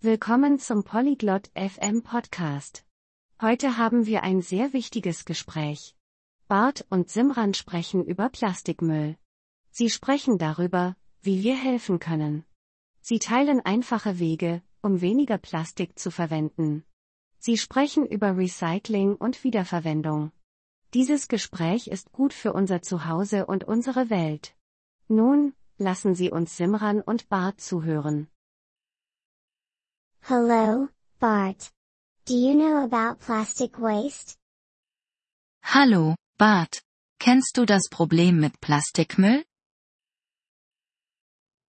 Willkommen zum Polyglot FM Podcast. Heute haben wir ein sehr wichtiges Gespräch. Bart und Simran sprechen über Plastikmüll. Sie sprechen darüber, wie wir helfen können. Sie teilen einfache Wege, um weniger Plastik zu verwenden. Sie sprechen über Recycling und Wiederverwendung. Dieses Gespräch ist gut für unser Zuhause und unsere Welt. Nun, lassen Sie uns Simran und Bart zuhören. Hello, Bart. Do you know about plastic waste? Hallo, Bart. Kennst du das Problem mit Plastikmüll?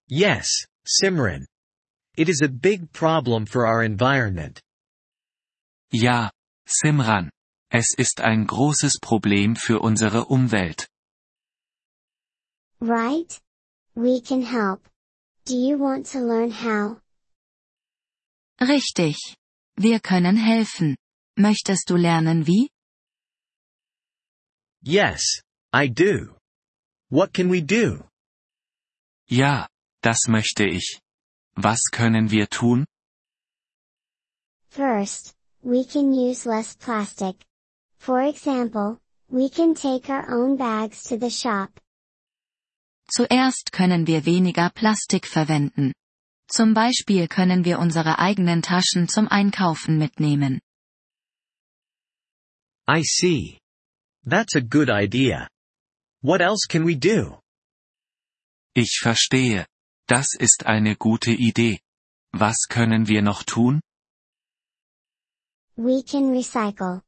Yes, Simran. It is a big problem for our environment. Ja, Simran. Es ist ein großes Problem für unsere Umwelt. Right? We can help. Do you want to learn how? Richtig. Wir können helfen. Möchtest du lernen wie? Yes, I do. What can we do? Ja, das möchte ich. Was können wir tun? First, we can use less plastic. For example, we can take our own bags to the shop. Zuerst können wir weniger Plastik verwenden. Zum Beispiel können wir unsere eigenen Taschen zum Einkaufen mitnehmen. I see. That's a good idea. What else can we do? Ich verstehe. Das ist eine gute Idee. Was können wir noch tun? We can recycle.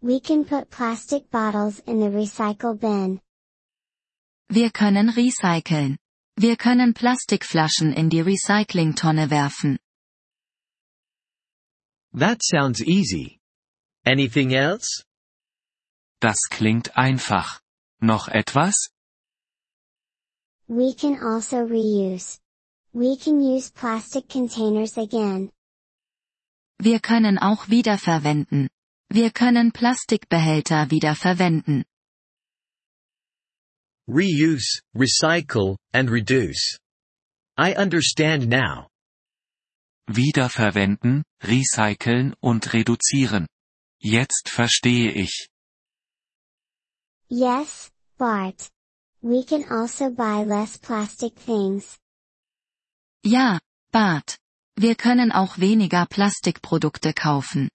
We can put plastic bottles in the recycle bin. Wir können recyceln. Wir können Plastikflaschen in die Recyclingtonne werfen. That sounds easy. Anything else? Das klingt einfach. Noch etwas? We can also reuse. We can use plastic containers again. Wir können auch wiederverwenden. Wir können Plastikbehälter wiederverwenden. Reuse, recycle, and reduce. I understand now. Wiederverwenden, recyceln und reduzieren. Jetzt verstehe ich. Yes, Bart. We can also buy less plastic things. Ja, Bart. Wir können auch weniger Plastikprodukte kaufen.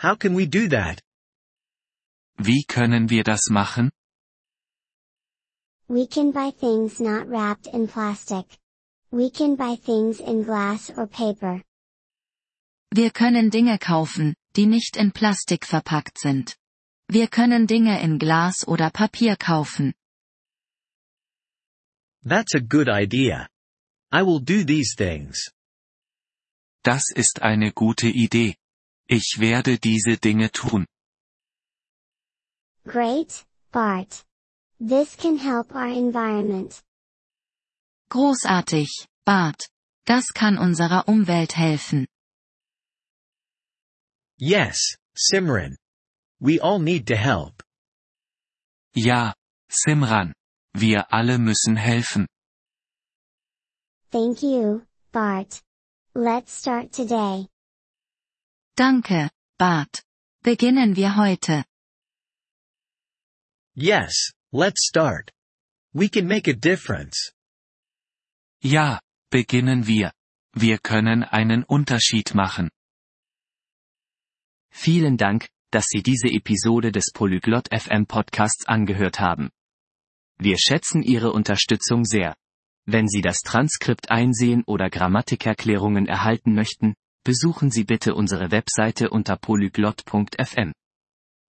How can we do that? Wie können wir das machen? We can buy things not wrapped in plastic. We can buy things in glass or paper. Wir können Dinge kaufen, die nicht in Plastik verpackt sind. Wir können Dinge in Glas oder Papier kaufen. That's a good idea. I will do these things. Das ist eine gute Idee. Ich werde diese Dinge tun. Great, Bart. This can help our environment. Großartig, Bart. Das kann unserer Umwelt helfen. Yes, Simran. We all need to help. Ja, Simran. Wir alle müssen helfen. Thank you, Bart. Let's start today. Danke, Bart. Beginnen wir heute. Yes, let's start. We can make a difference. Ja, beginnen wir. Wir können einen Unterschied machen. Vielen Dank, dass Sie diese Episode des Polyglot FM Podcasts angehört haben. Wir schätzen Ihre Unterstützung sehr. Wenn Sie das Transkript einsehen oder Grammatikerklärungen erhalten möchten, besuchen Sie bitte unsere Webseite unter polyglot.fm.